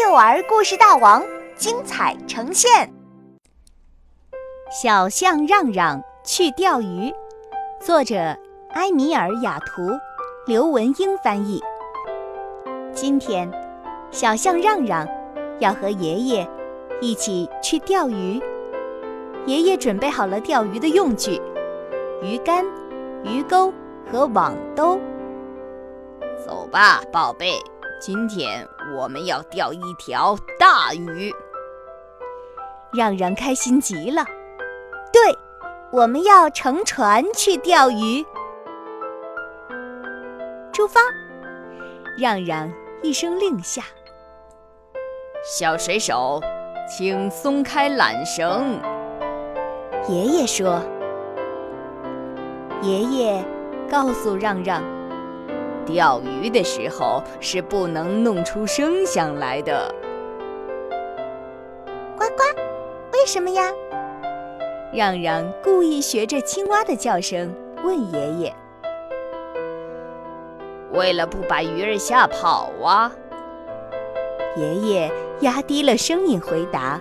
幼儿故事大王精彩呈现。小象让让去钓鱼，作者埃米尔·雅图，刘文英翻译。今天，小象让让要和爷爷一起去钓鱼。爷爷准备好了钓鱼的用具：鱼竿、鱼钩和网兜。走吧，宝贝。今天我们要钓一条大鱼，让让开心极了。对，我们要乘船去钓鱼。出发！让让一声令下，小水手，请松开缆绳。爷爷说：“爷爷告诉让让。”钓鱼的时候是不能弄出声响来的。呱呱，为什么呀？让让故意学着青蛙的叫声问爷爷：“为了不把鱼儿吓跑啊。”爷爷压低了声音回答：“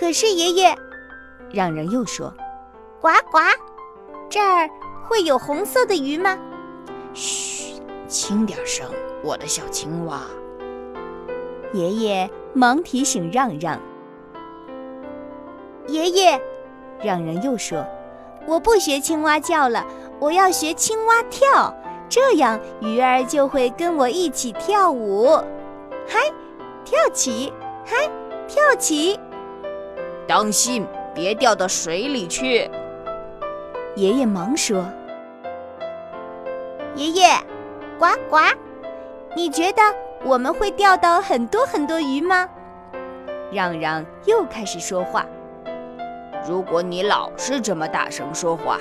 可是爷爷，让让又说：呱呱，这儿会有红色的鱼吗？”嘘，轻点声，我的小青蛙。爷爷忙提醒让让。爷爷，让让又说：“我不学青蛙叫了，我要学青蛙跳，这样鱼儿就会跟我一起跳舞。嗨，跳起，嗨，跳起！当心，别掉到水里去。”爷爷忙说。爷爷，呱呱，你觉得我们会钓到很多很多鱼吗？让让又开始说话。如果你老是这么大声说话，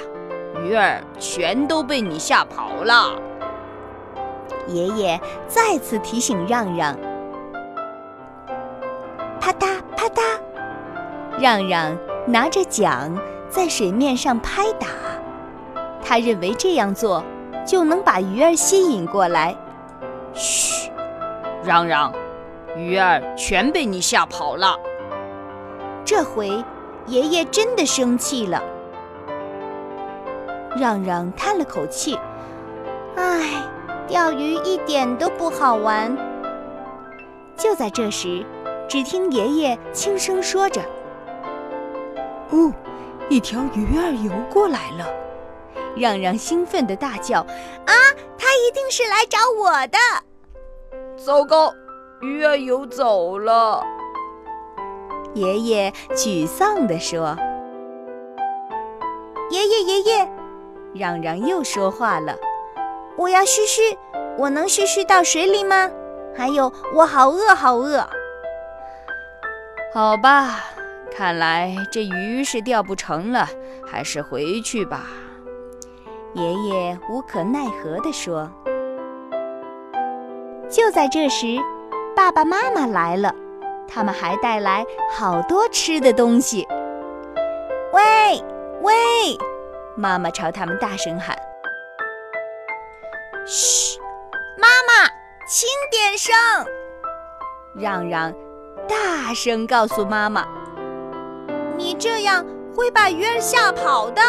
鱼儿全都被你吓跑了。爷爷再次提醒让让。啪嗒啪嗒，让让拿着桨在水面上拍打，他认为这样做。就能把鱼儿吸引过来。嘘，嚷嚷，鱼儿全被你吓跑了。这回爷爷真的生气了。嚷嚷叹了口气：“唉，钓鱼一点都不好玩。”就在这时，只听爷爷轻声说着：“哦，一条鱼儿游过来了。”让让兴奋地大叫：“啊，他一定是来找我的！”糟糕，鱼儿游走了。爷爷沮丧地说：“爷爷，爷爷！”让让又说话了：“我要嘘嘘，我能嘘嘘到水里吗？还有，我好饿，好饿。”好吧，看来这鱼是钓不成了，还是回去吧。爷爷无可奈何地说：“就在这时，爸爸妈妈来了，他们还带来好多吃的东西。喂喂！妈妈朝他们大声喊：‘嘘，妈妈，轻点声！’让让大声告诉妈妈：‘你这样会把鱼儿吓跑的。’”